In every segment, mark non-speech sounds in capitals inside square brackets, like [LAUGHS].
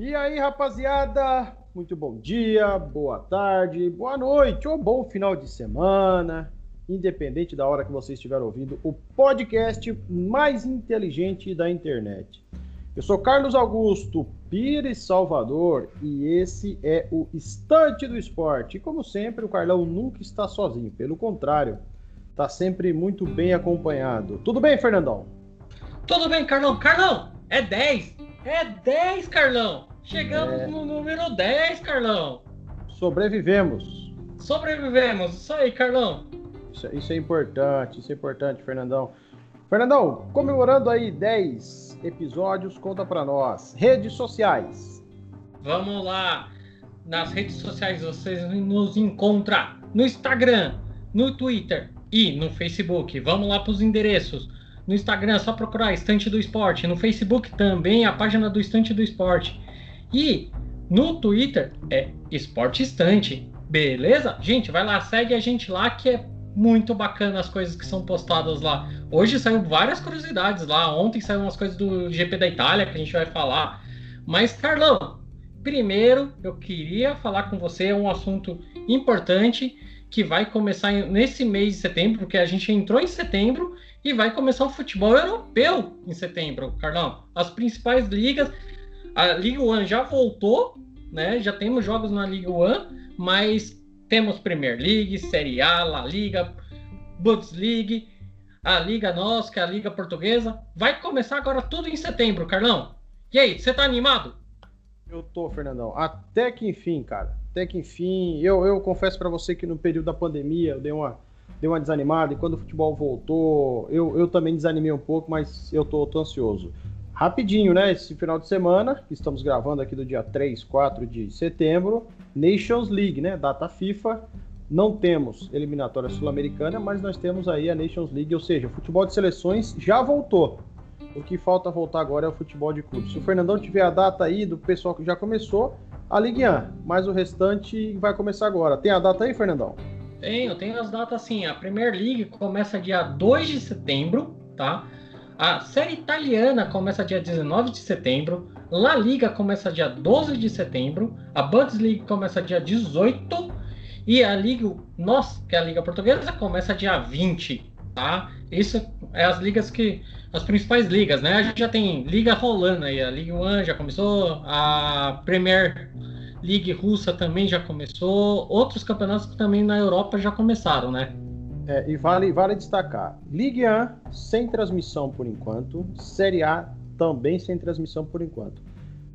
E aí, rapaziada? Muito bom dia, boa tarde, boa noite ou bom final de semana, independente da hora que você estiver ouvindo o podcast mais inteligente da internet. Eu sou Carlos Augusto Pires Salvador e esse é o Estante do Esporte. E como sempre, o Carlão nunca está sozinho, pelo contrário, está sempre muito bem acompanhado. Tudo bem, Fernandão? Tudo bem, Carlão. Carlão, é 10. É 10, Carlão. Chegamos é... no número 10, Carlão. Sobrevivemos. Sobrevivemos. Isso aí, Carlão. Isso, isso, é importante, isso é importante, Fernandão. Fernandão, comemorando aí 10 episódios, conta para nós. Redes sociais. Vamos lá. Nas redes sociais vocês nos encontram no Instagram, no Twitter e no Facebook. Vamos lá para os endereços. No Instagram é só procurar Estante do Esporte. No Facebook também a página do Estante do Esporte. E no Twitter é Esporte Estante. Beleza? Gente, vai lá, segue a gente lá que é muito bacana as coisas que são postadas lá. Hoje saiu várias curiosidades lá. Ontem saiu umas coisas do GP da Itália que a gente vai falar. Mas, Carlão, primeiro eu queria falar com você um assunto importante que vai começar nesse mês de setembro, porque a gente entrou em setembro e vai começar o futebol europeu em setembro, Carlão. As principais ligas, a Liga One já voltou, né? Já temos jogos na Liga One, mas temos Premier League, Série A, La Liga, Bundesliga, a Liga Nossa, que é a Liga Portuguesa. Vai começar agora tudo em setembro, Carlão. E aí, você tá animado? Eu tô, Fernandão. Até que enfim, cara. Até que enfim. Eu, eu confesso para você que no período da pandemia eu dei uma, dei uma desanimada e quando o futebol voltou, eu, eu também desanimei um pouco, mas eu tô, tô ansioso. Rapidinho, né? Esse final de semana, estamos gravando aqui do dia 3, 4 de setembro, Nations League, né? Data FIFA. Não temos eliminatória sul-americana, mas nós temos aí a Nations League, ou seja, o futebol de seleções já voltou. O que falta voltar agora é o futebol de clubes. Se o Fernandão tiver a data aí do pessoal que já começou, a Ligue 1, mas o restante vai começar agora. Tem a data aí, Fernandão? Tenho, tenho as datas sim. A Premier League começa dia 2 de setembro, tá? A série italiana começa dia 19 de setembro, La Liga começa dia 12 de setembro, a Bundesliga começa dia 18 e a Liga Nós, que é a Liga Portuguesa, começa dia 20, tá? Isso é as ligas que as principais ligas, né? A gente já tem liga rolando aí, a Liga One já começou, a Premier League russa também já começou, outros campeonatos que também na Europa já começaram, né? É, e vale, vale destacar: Ligue 1 sem transmissão por enquanto, Série A também sem transmissão por enquanto.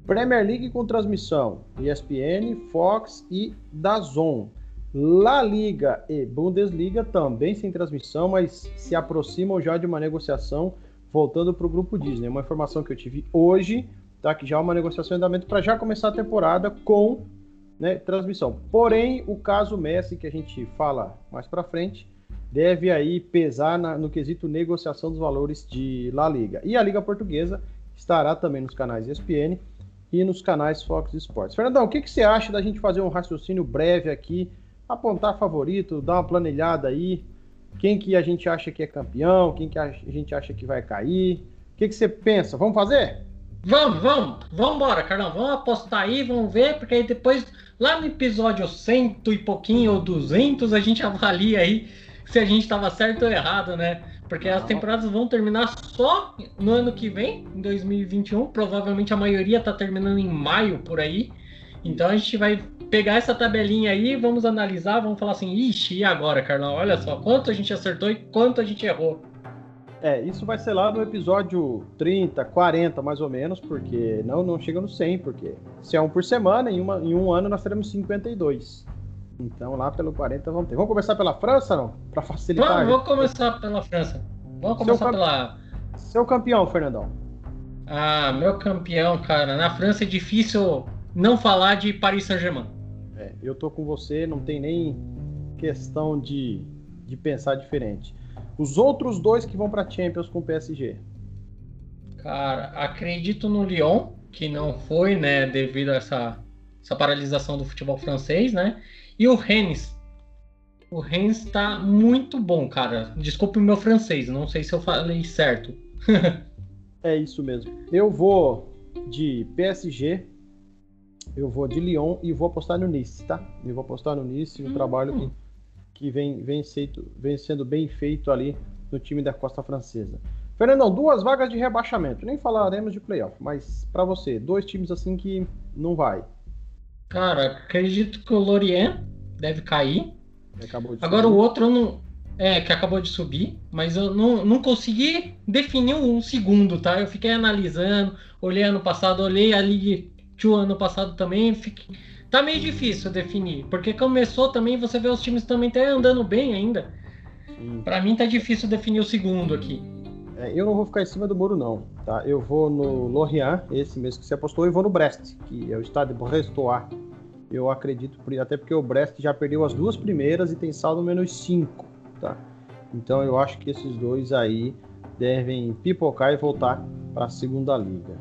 Premier League com transmissão, ESPN, Fox e Dazon. La Liga e Bundesliga também sem transmissão, mas se aproximam já de uma negociação voltando para o grupo Disney. Uma informação que eu tive hoje, tá? Que já há uma negociação em andamento para já começar a temporada com né, transmissão. Porém, o caso Messi, que a gente fala mais para frente, deve aí pesar na, no quesito negociação dos valores de La Liga. E a Liga Portuguesa estará também nos canais ESPN e nos canais Fox Sports. Fernandão, o que, que você acha da gente fazer um raciocínio breve aqui, apontar favorito, dar uma planilhada aí, quem que a gente acha que é campeão, quem que a gente acha que vai cair, o que, que você pensa? Vamos fazer? Vamos, vamos, vamos embora, Carlão, vamos apostar aí, vamos ver, porque aí depois, lá no episódio cento e pouquinho ou duzentos, a gente [LAUGHS] avalia aí se a gente estava certo ou errado, né? Porque as temporadas vão terminar só no ano que vem, em 2021. Provavelmente a maioria tá terminando em maio por aí. Então a gente vai pegar essa tabelinha aí, vamos analisar, vamos falar assim, ixi, e agora, Carlão? Olha só, quanto a gente acertou e quanto a gente errou. É, isso vai ser lá no episódio 30, 40 mais ou menos, porque não, não chega no 100, porque se é um por semana, em, uma, em um ano nós teremos 52. Então lá pelo 40 vamos ter. Vamos começar pela França, não? Para facilitar. Vamos, vamos começar pela França. Vamos começar Seu pela. Seu campeão, Fernandão. Ah, meu campeão, cara. Na França é difícil não falar de Paris Saint-Germain. É, eu tô com você, não tem nem questão de, de pensar diferente. Os outros dois que vão para Champions com o PSG. Cara, acredito no Lyon, que não foi, né, devido a essa, essa paralisação do futebol francês, né? E o Rennes. O Rennes tá muito bom, cara. Desculpe o meu francês, não sei se eu falei certo. [LAUGHS] é isso mesmo. Eu vou de PSG, eu vou de Lyon e vou apostar no Nice, tá? Eu vou apostar no Nice, um hum. trabalho que, que vem, vem, feito, vem sendo bem feito ali no time da Costa Francesa. Fernandão, duas vagas de rebaixamento. Nem falaremos de playoff, mas para você, dois times assim que não vai. Cara, acredito que o Lorient deve cair. Agora o outro eu não. É, que acabou de subir, mas eu não, não consegui definir um segundo, tá? Eu fiquei analisando, olhei ano passado, olhei a League 2 ano passado também. Fiquei... Tá meio difícil definir, porque começou também, você vê os times também até andando bem ainda. Para mim tá difícil definir o segundo aqui. É, eu não vou ficar em cima do muro, não. Tá? Eu vou no Lorient, esse mesmo que você apostou, e vou no Brest, que é o estado de Brestois. Eu acredito, até porque o Brest já perdeu as duas primeiras e tem saldo menos 5. Tá? Então eu acho que esses dois aí devem pipocar e voltar para a segunda liga.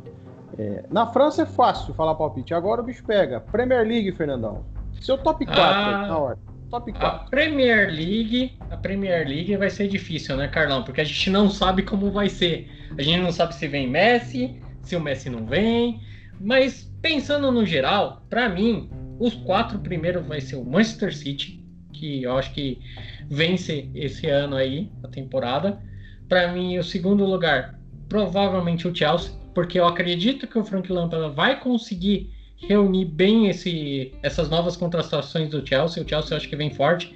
É, na França é fácil falar palpite. Agora o bicho pega. Premier League, Fernandão. Seu top 4 ah, na hora. Top 4. A Premier League, a Premier League vai ser difícil, né, Carlão? Porque a gente não sabe como vai ser. A gente não sabe se vem Messi, se o Messi não vem. Mas pensando no geral, para mim, os quatro primeiros vai ser o Manchester City, que eu acho que vence esse ano aí, a temporada. Para mim, o segundo lugar, provavelmente o Chelsea, porque eu acredito que o Frank Lampard vai conseguir reunir bem esse, essas novas contratações do Chelsea. O Chelsea eu acho que vem forte.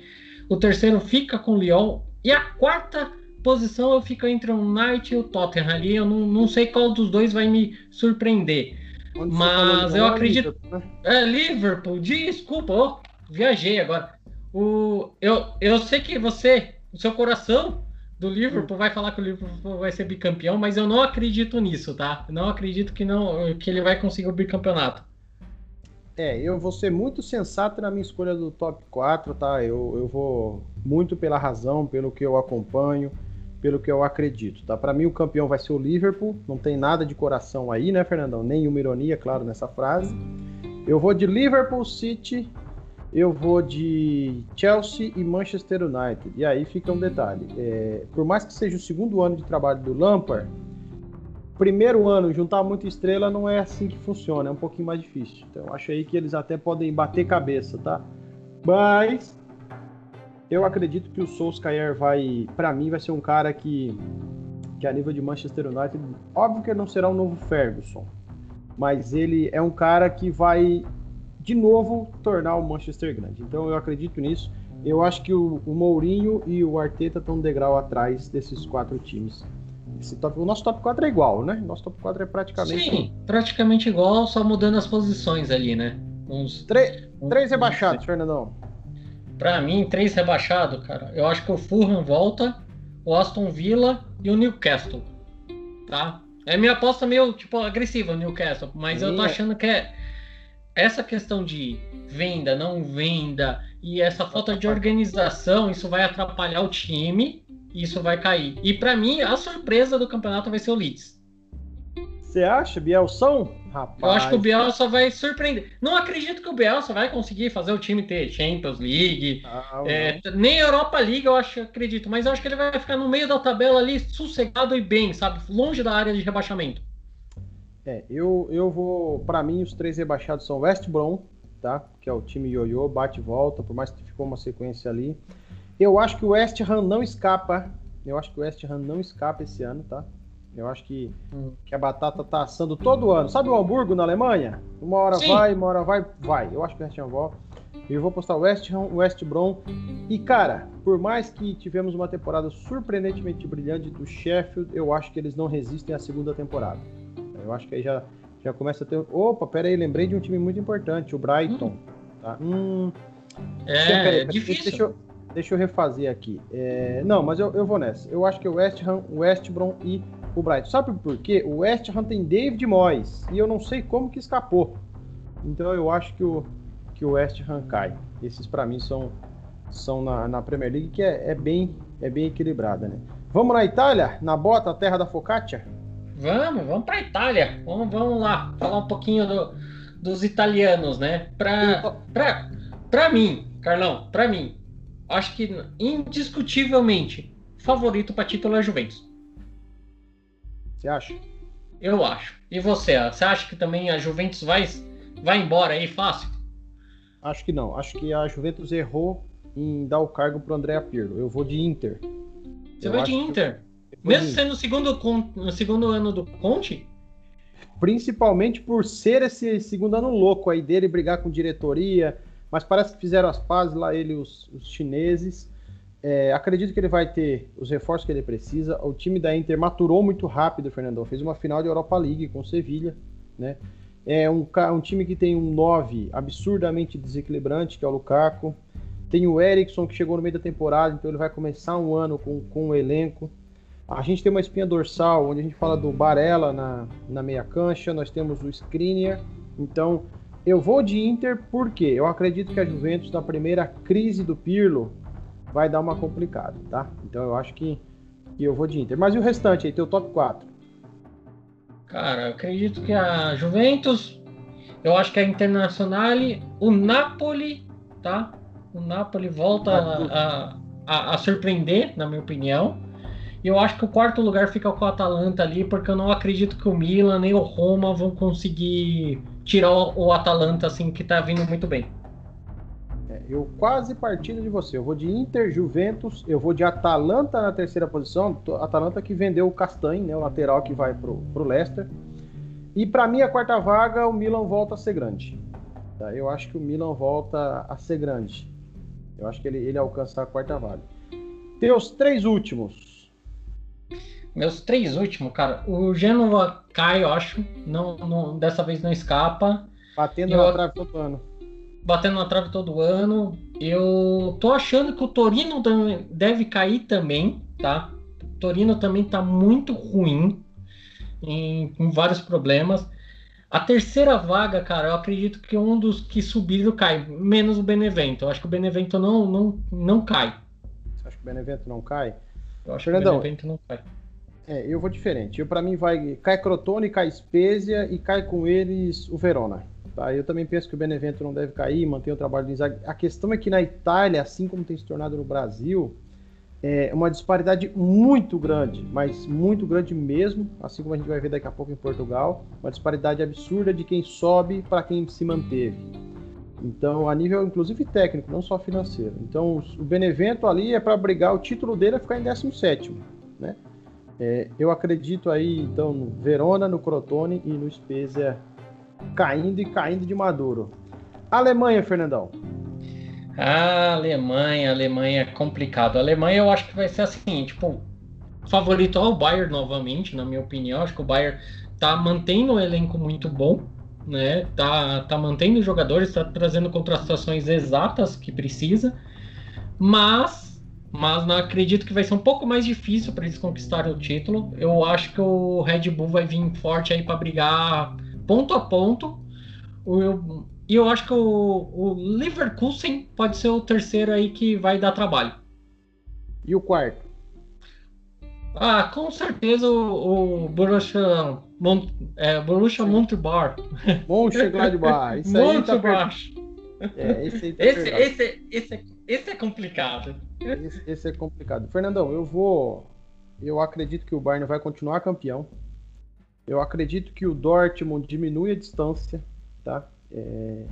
O terceiro fica com o Lyon. E a quarta posição eu fico entre o Knight e o Tottenham ali. Eu não, não sei qual dos dois vai me surpreender. Onde Mas eu acredito. Liverpool, né? É, Liverpool, desculpa, oh, viajei agora. O, eu, eu sei que você, o seu coração do Liverpool vai falar que o Liverpool vai ser bicampeão, mas eu não acredito nisso, tá? Não acredito que não que ele vai conseguir o bicampeonato. É, eu vou ser muito sensato na minha escolha do top 4, tá? Eu, eu vou muito pela razão, pelo que eu acompanho, pelo que eu acredito, tá? Para mim o campeão vai ser o Liverpool, não tem nada de coração aí, né, Fernandão? Nenhuma ironia, claro, nessa frase. Eu vou de Liverpool City, eu vou de Chelsea e Manchester United. E aí fica um detalhe: é, por mais que seja o segundo ano de trabalho do Lampard, primeiro ano, juntar muita estrela não é assim que funciona, é um pouquinho mais difícil. Então, acho aí que eles até podem bater cabeça, tá? Mas eu acredito que o Solskjaer vai, para mim, vai ser um cara que, que a nível de Manchester United, óbvio que ele não será um novo Ferguson, mas ele é um cara que vai de novo tornar o Manchester grande. Então, eu acredito nisso. Eu acho que o, o Mourinho e o Arteta estão um degrau atrás desses quatro times Top, o nosso top 4 é igual, né? Nosso top 4 é praticamente. Sim, praticamente igual, só mudando as posições ali, né? Uns, três, uns, três rebaixados, uns... Fernandão. Pra mim, três rebaixados, cara. Eu acho que o Fulham volta, o Aston Villa e o Newcastle. Tá? É minha aposta meio, tipo, agressiva o Newcastle, mas Sim, eu tô achando que é essa questão de venda, não venda e essa falta de organização, isso vai atrapalhar o time isso vai cair. E para mim, a surpresa do campeonato vai ser o Leeds. Você acha, Bielson? Rapaz. Eu acho que o Bielsa vai surpreender. Não acredito que o Bielsa vai conseguir fazer o time ter Champions League, ah, é, nem Europa League, eu acho, acredito. Mas eu acho que ele vai ficar no meio da tabela ali, sossegado e bem, sabe? Longe da área de rebaixamento. É, eu, eu vou. Para mim, os três rebaixados são West Brom, tá? Que é o time ioiô, bate e volta, por mais que ficou uma sequência ali. Eu acho que o West Ham não escapa. Eu acho que o West Ham não escapa esse ano, tá? Eu acho que, hum. que a batata tá assando todo ano. Sabe o Hamburgo na Alemanha? Uma hora Sim. vai, uma hora vai, vai. Eu acho que o West Ham volta. Eu vou postar West Ham, West Brom. E, cara, por mais que tivemos uma temporada surpreendentemente brilhante do Sheffield, eu acho que eles não resistem à segunda temporada. Eu acho que aí já, já começa a ter. Opa, pera aí, lembrei de um time muito importante, o Brighton. Hum. Tá? Hum. É, é difícil. Deixa eu, Deixa eu refazer aqui. É, não, mas eu, eu vou nessa. Eu acho que o West Ham, o West Brom e o Brighton. Sabe por quê? O West Ham tem David Moyes e eu não sei como que escapou. Então eu acho que o, que o West Ham cai. Esses para mim são, são na, na Premier League que é, é, bem, é bem equilibrada, né? Vamos na Itália? Na bota, a terra da focaccia? Vamos, vamos para Itália. Vamos, vamos lá, falar um pouquinho do, dos italianos, né? Para para mim, Carlão, para mim, acho que indiscutivelmente favorito para título é a Juventus. Você acha? Eu acho. E você? Você acha que também a Juventus vai vai embora aí fácil? Acho que não. Acho que a Juventus errou em dar o cargo pro André Pirlo. Eu vou de Inter. Você eu vai de Inter? Mesmo sendo o segundo, no segundo ano do Conte? Principalmente por ser esse segundo ano louco aí dele, brigar com diretoria, mas parece que fizeram as pazes lá ele os, os chineses. É, acredito que ele vai ter os reforços que ele precisa. O time da Inter maturou muito rápido, Fernandão. Fez uma final de Europa League com Sevilha, né? É um, um time que tem um 9 absurdamente desequilibrante, que é o Lukaku. Tem o Eriksson, que chegou no meio da temporada, então ele vai começar um ano com, com o elenco. A gente tem uma espinha dorsal, onde a gente fala do Barella na, na meia cancha, nós temos o Skriniar. Então, eu vou de Inter porque eu acredito que a Juventus, na primeira crise do Pirlo, vai dar uma complicada, tá? Então, eu acho que, que eu vou de Inter. Mas e o restante aí, teu top 4? Cara, eu acredito que a Juventus, eu acho que a Internacional, o Napoli, tá? O Napoli volta a, a, a surpreender, na minha opinião. Eu acho que o quarto lugar fica com o Atalanta ali, porque eu não acredito que o Milan nem o Roma vão conseguir tirar o, Atalanta assim que tá vindo muito bem. É, eu quase partindo de você. Eu vou de Inter, Juventus, eu vou de Atalanta na terceira posição. Atalanta que vendeu o Castanho, né, o lateral que vai pro, pro Leicester. E para mim a quarta vaga, o Milan volta a ser grande. Tá? Eu acho que o Milan volta a ser grande. Eu acho que ele, ele alcança a quarta vaga. Teus três últimos. Meus três últimos, cara. O Genoa cai, eu acho. Não, não, dessa vez não escapa. Batendo eu, na trave todo ano. Batendo na trave todo ano. Eu tô achando que o Torino deve cair também, tá? O Torino também tá muito ruim. Em, com vários problemas. A terceira vaga, cara, eu acredito que um dos que subiram cai, menos o Benevento. Eu acho que o Benevento não, não, não cai. Você acha que o Benevento não cai? Eu acho que o Benevento não cai. É, eu vou diferente. Eu para mim vai cai Crotone, cai Spezia e cai com eles o Verona. Tá? Eu também penso que o Benevento não deve cair, mantém o trabalho de Inzaghi. A questão é que na Itália, assim como tem se tornado no Brasil, é uma disparidade muito grande, mas muito grande mesmo, assim como a gente vai ver daqui a pouco em Portugal, uma disparidade absurda de quem sobe para quem se manteve. Então, a nível inclusive técnico, não só financeiro. Então, o Benevento ali é para brigar, o título dele é ficar em 17, né? É, eu acredito aí, então, no Verona, no Crotone e no Spezia caindo e caindo de maduro. Alemanha, Fernandão. A Alemanha, Alemanha é complicado. A Alemanha eu acho que vai ser assim, tipo, favorito ao Bayern novamente, na minha opinião. Acho que o Bayern tá mantendo um elenco muito bom, né? Tá, tá mantendo jogadores, tá trazendo contratações exatas que precisa, mas mas não acredito que vai ser um pouco mais difícil para eles conquistarem o título. Eu acho que o Red Bull vai vir forte aí para brigar ponto a ponto. Eu, e eu acho que o, o Leverkusen pode ser o terceiro aí que vai dar trabalho. E o quarto? Ah, com certeza o, o Borussia, Mont, é, Borussia Montebar. Mönchengladbach. [LAUGHS] Isso aí tá é, esse, tá esse, esse, esse, esse, é complicado. Esse, esse, é complicado. Fernandão, eu vou. Eu acredito que o Bayern vai continuar campeão. Eu acredito que o Dortmund diminui a distância, tá? É,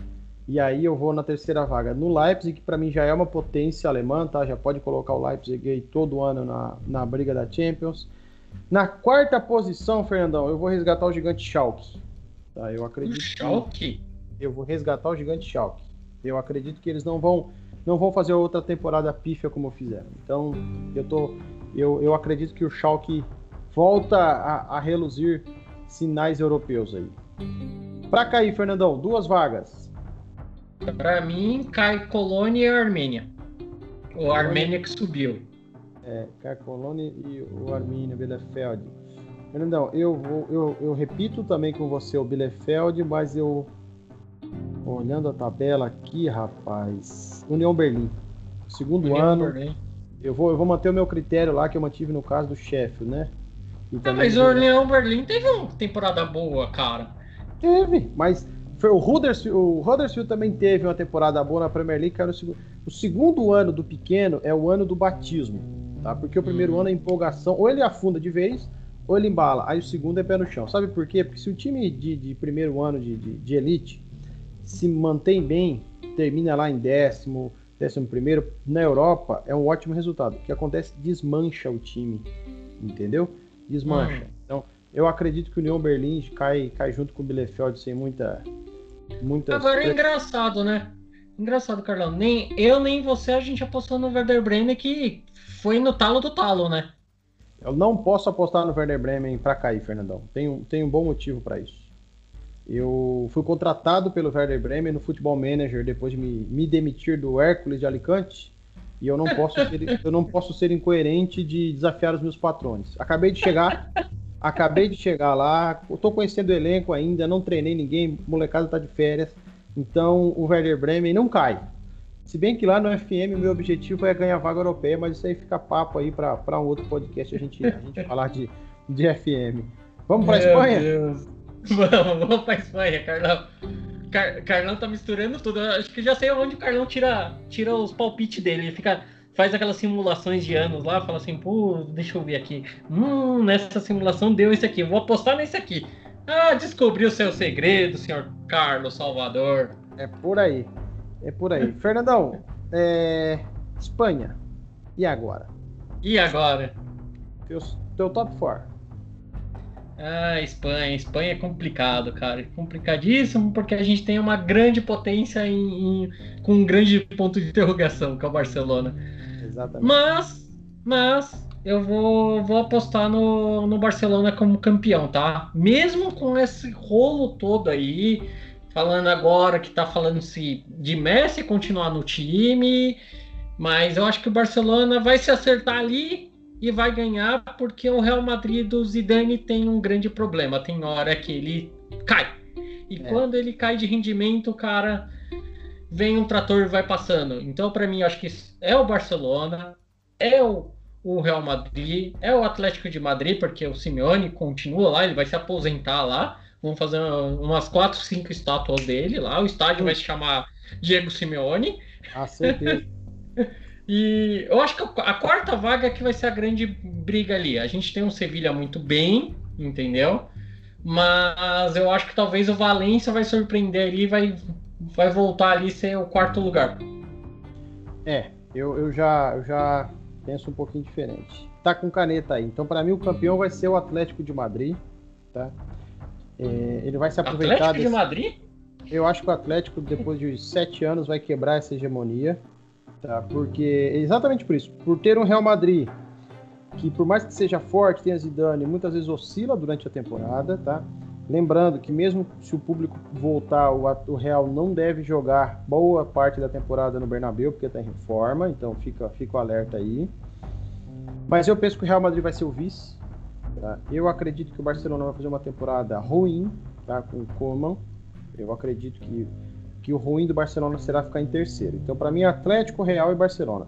e aí eu vou na terceira vaga no Leipzig, que para mim já é uma potência alemã, tá? Já pode colocar o Leipzig aí todo ano na, na briga da Champions. Na quarta posição, Fernandão, eu vou resgatar o gigante Schalke. Tá? Eu acredito. O Schalke? eu vou resgatar o gigante Schalke. Eu acredito que eles não vão não vão fazer outra temporada pífia como fizeram. Então, eu tô eu, eu acredito que o Schalke volta a, a reluzir sinais europeus aí. Para cair, Fernandão, duas vagas. Para mim, cai Colônia e Armênia. O Armênia que subiu. É, e o Armênia Bielefeld. Fernandão, eu, vou, eu, eu repito também com você o Bielefeld, mas eu olhando a tabela aqui, rapaz, União Berlim. Segundo União ano. Berlim. Eu vou, eu vou manter o meu critério lá que eu mantive no caso do Sheffield, né? Ah, mas o União Berlim teve uma temporada boa, cara. Teve, mas foi o Huddersfield, o Huddersfield também teve uma temporada boa na Premier League, era o segundo. O segundo ano do pequeno é o ano do batismo, tá? Porque o primeiro hum. ano é empolgação, ou ele afunda de vez, ou ele embala. Aí o segundo é pé no chão. Sabe por quê? Porque se o time de, de primeiro ano de, de, de elite se mantém bem, termina lá em décimo, décimo primeiro, na Europa é um ótimo resultado. O que acontece? Desmancha o time, entendeu? Desmancha. Hum. Então, eu acredito que o União Berlim cai, cai junto com o Bielefeld sem muita, muita. Agora é engraçado, né? Engraçado, Carlão. Nem eu nem você a gente apostou no Werder Bremen que foi no talo do talo, né? Eu não posso apostar no Werder Bremen para cair, Fernandão. Tem, tem um bom motivo para isso. Eu fui contratado pelo Werder Bremen no Futebol Manager depois de me, me demitir do Hércules de Alicante. E eu não posso ser, eu não posso ser incoerente de desafiar os meus patrões. Acabei de chegar, acabei de chegar lá, estou conhecendo o elenco ainda, não treinei ninguém, molecada está de férias. Então o Werder Bremen não cai. Se bem que lá no FM o meu objetivo é ganhar vaga europeia, mas isso aí fica papo aí para um outro podcast a gente, a gente falar de, de FM. Vamos para Espanha? Deus. Vamos, vamos para Espanha, Carlão. Car Carlão tá misturando tudo. Eu acho que já sei onde o Carlão tira, tira os palpites dele. Ele fica, faz aquelas simulações de anos lá, fala assim, pô, deixa eu ver aqui. Hum, nessa simulação deu esse aqui. vou apostar nesse aqui. Ah, descobri o seu segredo, senhor Carlos Salvador. É por aí. É por aí. Fernandão, é... Espanha. E agora? E agora? Teu, teu top 4. Ah, Espanha. Espanha é complicado, cara. É complicadíssimo porque a gente tem uma grande potência em, em, com um grande ponto de interrogação, que é o Barcelona. Exatamente. Mas, mas eu vou, vou apostar no, no Barcelona como campeão, tá? Mesmo com esse rolo todo aí, falando agora que tá falando se de Messi continuar no time, mas eu acho que o Barcelona vai se acertar ali e vai ganhar porque o Real Madrid do Zidane tem um grande problema, tem hora que ele cai. E é. quando ele cai de rendimento, cara, vem um trator e vai passando. Então, para mim, eu acho que é o Barcelona, é o, o Real Madrid, é o Atlético de Madrid, porque o Simeone continua lá, ele vai se aposentar lá. Vamos fazer umas 4, 5 estátuas dele lá. O estádio vai se chamar Diego Simeone. Ah, certeza. [LAUGHS] e eu acho que a quarta vaga que vai ser a grande briga ali. A gente tem um Sevilha muito bem, entendeu? Mas eu acho que talvez o Valência vai surpreender ali e vai, vai voltar ali ser o quarto lugar. É, eu, eu, já, eu já penso um pouquinho diferente. Tá com caneta aí. Então, para mim, o campeão vai ser o Atlético de Madrid. Tá? É, ele vai se aproveitar. Atlético desse... de Madrid? Eu acho que o Atlético, depois de sete anos, vai quebrar essa hegemonia. Tá? Porque, exatamente por isso, por ter um Real Madrid que, por mais que seja forte, tenha Zidane, muitas vezes oscila durante a temporada. Tá? Lembrando que, mesmo se o público voltar, o, Real não deve jogar boa parte da temporada no Bernabéu, porque está em reforma, então fica, fica o alerta aí. Mas eu penso que o Real Madrid vai ser o vice. Tá? Eu acredito que o Barcelona vai fazer uma temporada ruim tá? com o Koeman. Eu acredito que, que o ruim do Barcelona será ficar em terceiro. Então, para mim, Atlético, Real e Barcelona.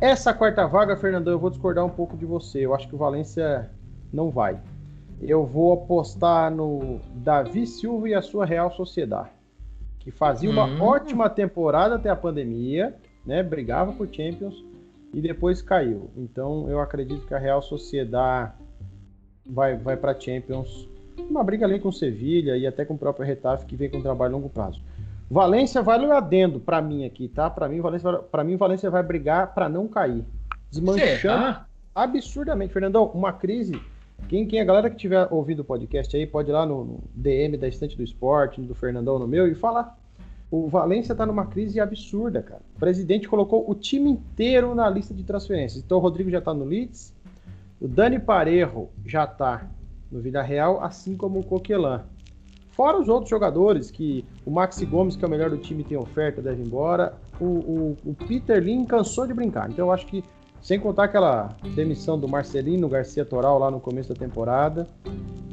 Essa quarta vaga, Fernandão, eu vou discordar um pouco de você. Eu acho que o Valência não vai. Eu vou apostar no Davi Silva e a sua Real Sociedade, que fazia uma hum. ótima temporada até a pandemia, né? Brigava por Champions e depois caiu. Então, eu acredito que a Real Sociedade vai, vai para Champions. Uma briga ali com o Sevilha e até com o próprio Retaf, que vem com um trabalho a longo prazo. Valência vale o adendo para mim aqui, tá? Para mim, Valência, para mim, Valência vai brigar para não cair, desmanchando absurdamente, Fernandão. Uma crise. Quem, quem a galera que tiver ouvido o podcast aí pode ir lá no, no DM da Estante do Esporte, do Fernandão no meu e falar. O Valência tá numa crise absurda, cara. O presidente colocou o time inteiro na lista de transferências. Então o Rodrigo já tá no Leeds, o Dani Parejo já está no Vida Real, assim como o Coquelan. Fora os outros jogadores, que o Maxi Gomes, que é o melhor do time, tem oferta, deve ir embora. O, o, o Peter Lin cansou de brincar. Então eu acho que, sem contar aquela demissão do Marcelino Garcia Toral lá no começo da temporada,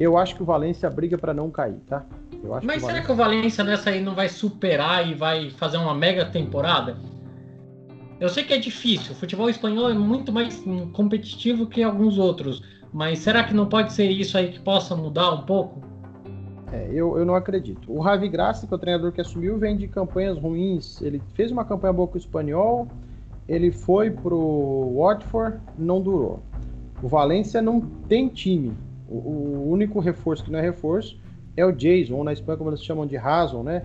eu acho que o Valência briga para não cair, tá? Mas que será que o Valência nessa aí não vai superar e vai fazer uma mega temporada? Eu sei que é difícil, o futebol espanhol é muito mais competitivo que alguns outros, mas será que não pode ser isso aí que possa mudar um pouco? É, eu, eu não acredito. O Ravi Graça, que é o treinador que assumiu, vem de campanhas ruins. Ele fez uma campanha boa com o espanhol, ele foi pro Watford, não durou. O Valência não tem time. O, o, único reforço que não é reforço é o Jason, ou na Espanha como eles chamam de Rason, né?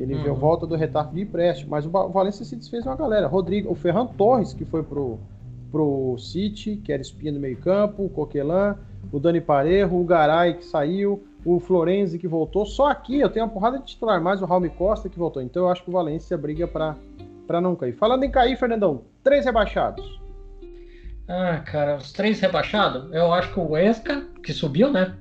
Ele uhum. veio volta do retardo de empréstimo, mas o Valência se desfez uma galera. Rodrigo, o Ferran Torres, que foi pro, pro City, que era espinha do meio campo, o Coquelan, o Dani Parejo, o Garay, que saiu, o Florenzi, que voltou. Só aqui eu tenho uma porrada de titular, mais o Raul Costa, que voltou. Então eu acho que o Valência briga para não cair. Falando em cair, Fernandão, três rebaixados. Ah, cara, os três rebaixados, eu acho que o Esca, que subiu, né?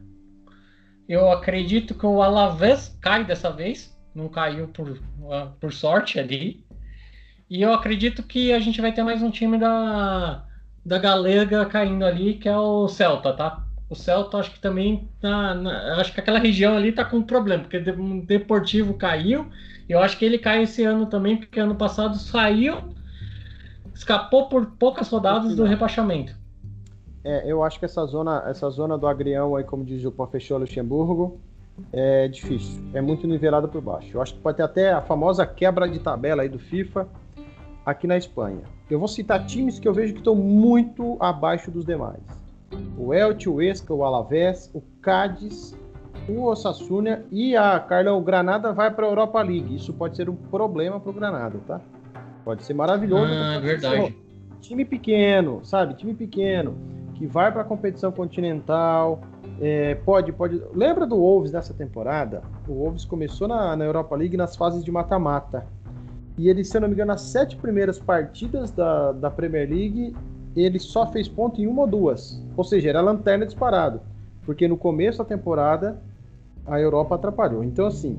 Eu acredito que o Alavés cai dessa vez. Não caiu por, ah, por sorte ali. E eu acredito que a gente vai ter mais um time da, da Galega caindo ali, que é o Celta, tá? O Celta acho que também tá, na, acho que aquela região ali tá com problema, porque o Deportivo caiu. E eu acho que ele cai esse ano também, porque ano passado saiu, escapou por poucas rodadas do rebaixamento. É, eu acho que essa zona, essa zona do Agrião aí, como diz o professor Luxemburgo, é difícil. É muito nivelada por baixo. Eu acho que pode ter até a famosa quebra de tabela aí do FIFA aqui na Espanha. Eu vou citar times que eu vejo que estão muito abaixo dos demais o Elche, o Esca, o Alavés, o Cádiz, o Osasuna e a Carlão, o Granada vai para a Europa League. Isso pode ser um problema para o Granada, tá? Pode ser maravilhoso. Ah, é verdade. Time pequeno, sabe? Time pequeno que vai para a competição continental. É, pode, pode. Lembra do Wolves nessa temporada? O Wolves começou na, na Europa League nas fases de mata-mata. E ele, se eu não me engano, nas sete primeiras partidas da, da Premier League, ele só fez ponto em uma ou duas. Ou seja, era lanterna disparado. Porque no começo da temporada a Europa atrapalhou. Então, assim,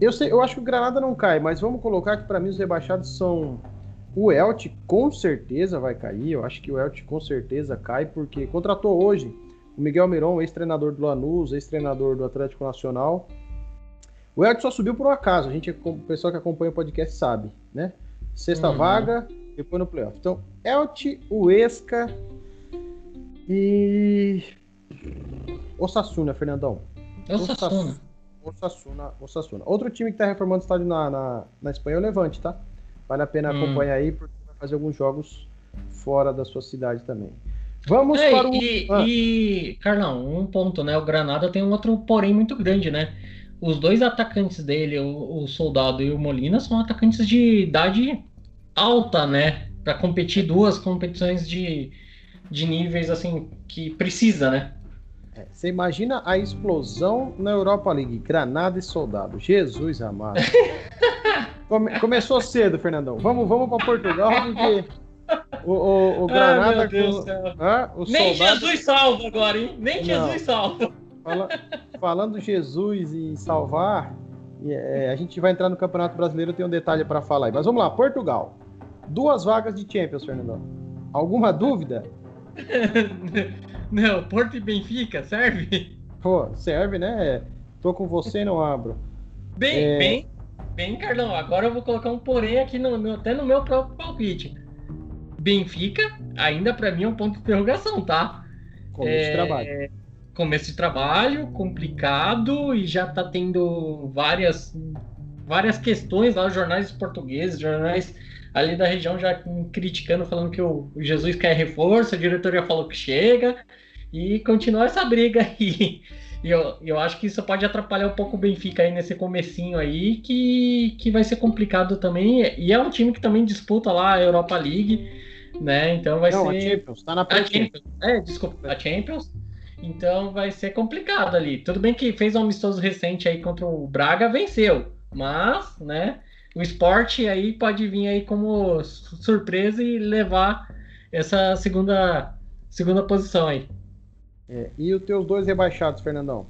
eu, sei, eu acho que o Granada não cai, mas vamos colocar que para mim os rebaixados são. O Elche com certeza vai cair. Eu acho que o Elche com certeza cai, porque contratou hoje o Miguel Miron, ex-treinador do Lanús, ex-treinador do Atlético Nacional. O Elche só subiu por um acaso. A gente, o pessoal que acompanha o podcast sabe, né? Sexta uhum. vaga, depois no playoff. Então, Elche, Uesca e. Osasuna, Fernandão. Osasuna. Osasuna, Osasuna. Outro time que tá reformando o estádio na, na, na Espanha é o Levante, tá? Vale a pena hum. acompanhar aí, porque vai fazer alguns jogos fora da sua cidade também. Vamos é, para o. E, ah. e, Carlão, um ponto, né? O Granada tem um outro porém muito grande, né? Os dois atacantes dele, o, o Soldado e o Molina, são atacantes de idade alta, né? Para competir duas competições de, de níveis assim que precisa, né? É, você imagina a explosão na Europa League, Granada e Soldado. Jesus amado. [LAUGHS] Come, começou cedo, Fernandão. Vamos, vamos para Portugal porque o, o, o Granada. Ai, Deus com, o Nem soldado... Jesus salva agora, hein? Nem Não. Jesus salva. Fala, falando Jesus e salvar, é, a gente vai entrar no Campeonato Brasileiro, tem um detalhe para falar aí. Mas vamos lá, Portugal. Duas vagas de Champions, Fernandão. Alguma dúvida? [LAUGHS] não, Porto e Benfica, serve? Pô, serve, né? Tô com você não abro. Bem, é... bem, bem, Carlão. Agora eu vou colocar um porém aqui no, no até no meu próprio palpite. Benfica, ainda para mim é um ponto de interrogação, tá? Começo é... de trabalho. Começo de trabalho, complicado e já tá tendo várias várias questões lá, jornais portugueses, jornais ali da região já criticando, falando que o Jesus quer reforço, a diretoria falou que chega, e continua essa briga aí. E eu, eu acho que isso pode atrapalhar um pouco o Benfica aí nesse comecinho aí, que, que vai ser complicado também. E é um time que também disputa lá a Europa League, né? Então vai Não, ser. A Champions, tá na a Champions. É, desculpa, a Champions. Então vai ser complicado ali. Tudo bem que fez um amistoso recente aí contra o Braga, venceu. Mas, né? o esporte aí pode vir aí como surpresa e levar essa segunda, segunda posição aí. É, e os teus dois rebaixados, Fernandão?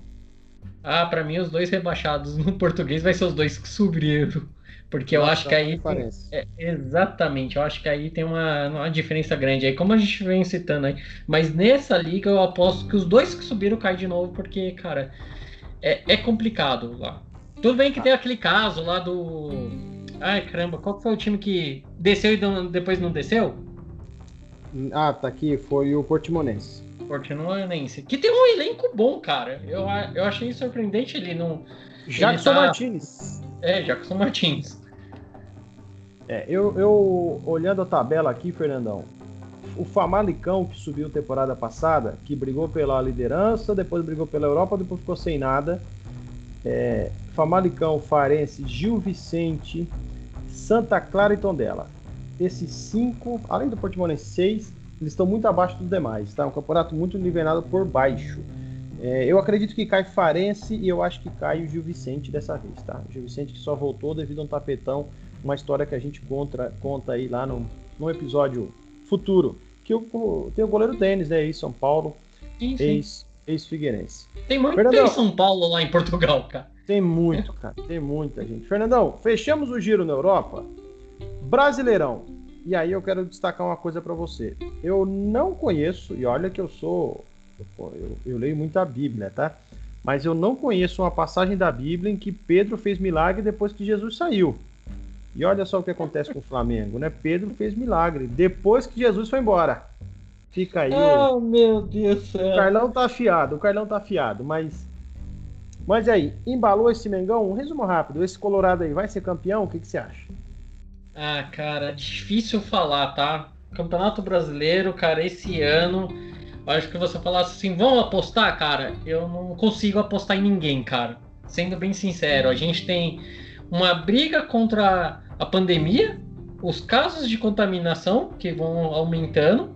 Ah, para mim os dois rebaixados no português vai ser os dois que subiram. Porque Nossa, eu acho que aí. Tem, é, exatamente, eu acho que aí tem uma, uma diferença grande aí, como a gente vem citando aí. Mas nessa liga eu aposto que os dois que subiram caem de novo, porque, cara, é, é complicado lá. Tudo bem que ah. tem aquele caso lá do Ai, caramba, qual foi o time que desceu e depois não desceu? Ah, tá aqui, foi o Portimonense. Portimonense. Que tem um elenco bom, cara. Eu, eu achei surpreendente ele não. Jackson tá... Martins. É, Jackson Martins. É, eu, eu olhando a tabela aqui, Fernandão, o Famalicão que subiu temporada passada, que brigou pela liderança, depois brigou pela Europa, depois ficou sem nada é, Famalicão, Farense, Gil Vicente, Santa Clara e Tondela. Esses cinco, além do Portimonense, seis, eles estão muito abaixo dos demais, tá? Um campeonato muito nivelado por baixo. É, eu acredito que cai Farense e eu acho que cai o Gil Vicente dessa vez, tá? O Gil Vicente que só voltou devido a um tapetão, uma história que a gente conta, conta aí lá no, no episódio futuro. Que o, tem o goleiro Denis, né? Aí, São Paulo, ex, ex-Figueirense. Tem muito Fernandão, São Paulo lá em Portugal, cara. Tem muito, cara. Tem muita gente. Fernandão, fechamos o giro na Europa. Brasileirão. E aí eu quero destacar uma coisa para você. Eu não conheço, e olha que eu sou. Eu, eu, leio muito a Bíblia, tá? Mas eu não conheço uma passagem da Bíblia em que Pedro fez milagre depois que Jesus saiu. E olha só o que acontece com o Flamengo, né? Pedro fez milagre depois que Jesus foi embora. Fica aí. Oh, meu Deus do céu. O Carlão tá afiado, o Carlão tá afiado, mas. Mas aí, embalou esse Mengão? Um resumo rápido. Esse Colorado aí vai ser campeão? O que, que você acha? Ah, cara, difícil falar, tá? Campeonato Brasileiro, cara, esse ano, acho que você falasse assim, vamos apostar, cara, eu não consigo apostar em ninguém, cara. Sendo bem sincero, a gente tem uma briga contra a pandemia, os casos de contaminação que vão aumentando,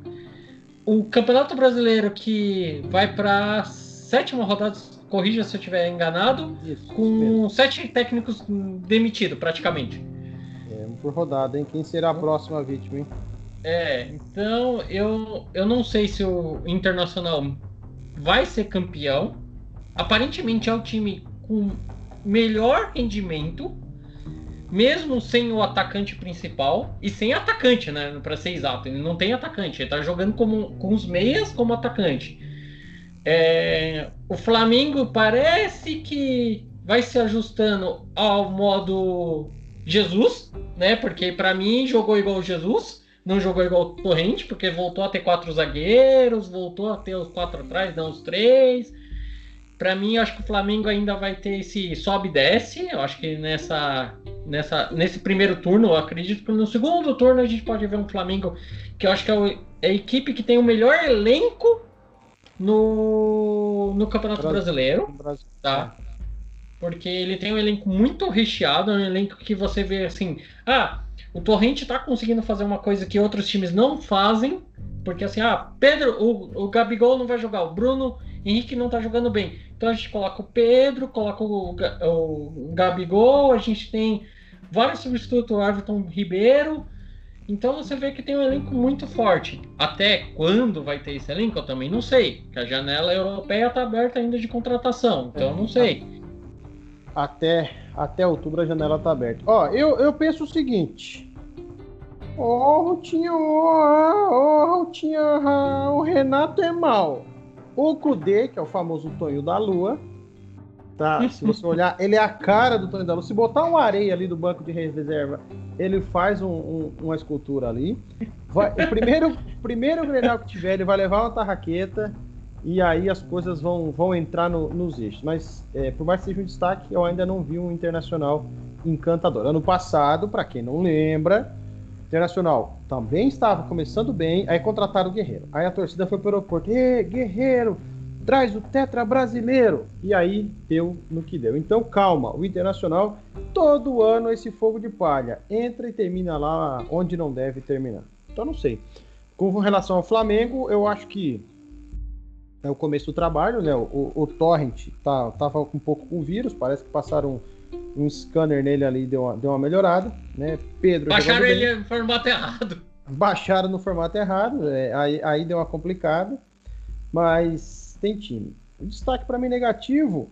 o Campeonato Brasileiro que vai para sétima rodada, corrija se eu estiver enganado, Isso, com sete técnicos demitidos praticamente por rodada, hein? Quem será a próxima vítima, hein? É, então eu, eu não sei se o Internacional vai ser campeão. Aparentemente é o time com melhor rendimento, mesmo sem o atacante principal e sem atacante, né? Para ser exato, ele não tem atacante, ele tá jogando como, com os meias como atacante. É, o Flamengo parece que vai se ajustando ao modo Jesus, né? Porque para mim jogou igual Jesus, não jogou igual o Torrente, porque voltou a ter quatro zagueiros, voltou a ter os quatro atrás, não os três. Para mim, acho que o Flamengo ainda vai ter esse sobe e desce. Eu acho que nessa, nessa, nesse primeiro turno, eu acredito que no segundo turno a gente pode ver um Flamengo que eu acho que é, o, é a equipe que tem o melhor elenco no, no Campeonato Brasil. Brasileiro. Brasil. Tá? Porque ele tem um elenco muito recheado, é um elenco que você vê assim, ah, o Torrente tá conseguindo fazer uma coisa que outros times não fazem, porque assim, ah, Pedro, o, o Gabigol não vai jogar, o Bruno Henrique não tá jogando bem. Então a gente coloca o Pedro, coloca o, o, Gabigol, a gente tem vários substitutos, o Everton Ribeiro. Então você vê que tem um elenco muito forte. Até quando vai ter esse elenco, eu também não sei. Que a janela europeia tá aberta ainda de contratação. Então eu não sei até, até outubro a janela tá aberta. Ó, eu, eu penso o seguinte. Ó, oh, Rutinha, ó, oh, Rutinha, o Renato é mal. O Kudê, que é o famoso Tonho da Lua, tá? [LAUGHS] Se você olhar, ele é a cara do Tonho da Lua. Se botar uma areia ali do banco de reserva, ele faz um, um, uma escultura ali. Vai, o primeiro, [LAUGHS] primeiro Grenal que tiver, ele vai levar uma tarraqueta e aí as coisas vão, vão entrar no, nos eixos. Mas, é, por mais que seja um destaque, eu ainda não vi um internacional encantador. Ano passado, para quem não lembra, Internacional também estava começando bem, aí contrataram o Guerreiro. Aí a torcida foi para o aeroporto, Guerreiro, traz o Tetra brasileiro. E aí deu no que deu. Então calma, o Internacional, todo ano esse fogo de palha, entra e termina lá onde não deve terminar. Então não sei. Com relação ao Flamengo, eu acho que é o começo do trabalho, né? O, o Torrent tá, tava um pouco com vírus, parece que passaram um, um scanner nele ali deu uma, deu uma melhorada, né? Pedro. Baixaram ele no formato errado. Baixaram no formato errado, é, aí, aí deu uma complicada, mas tem time. O destaque para mim negativo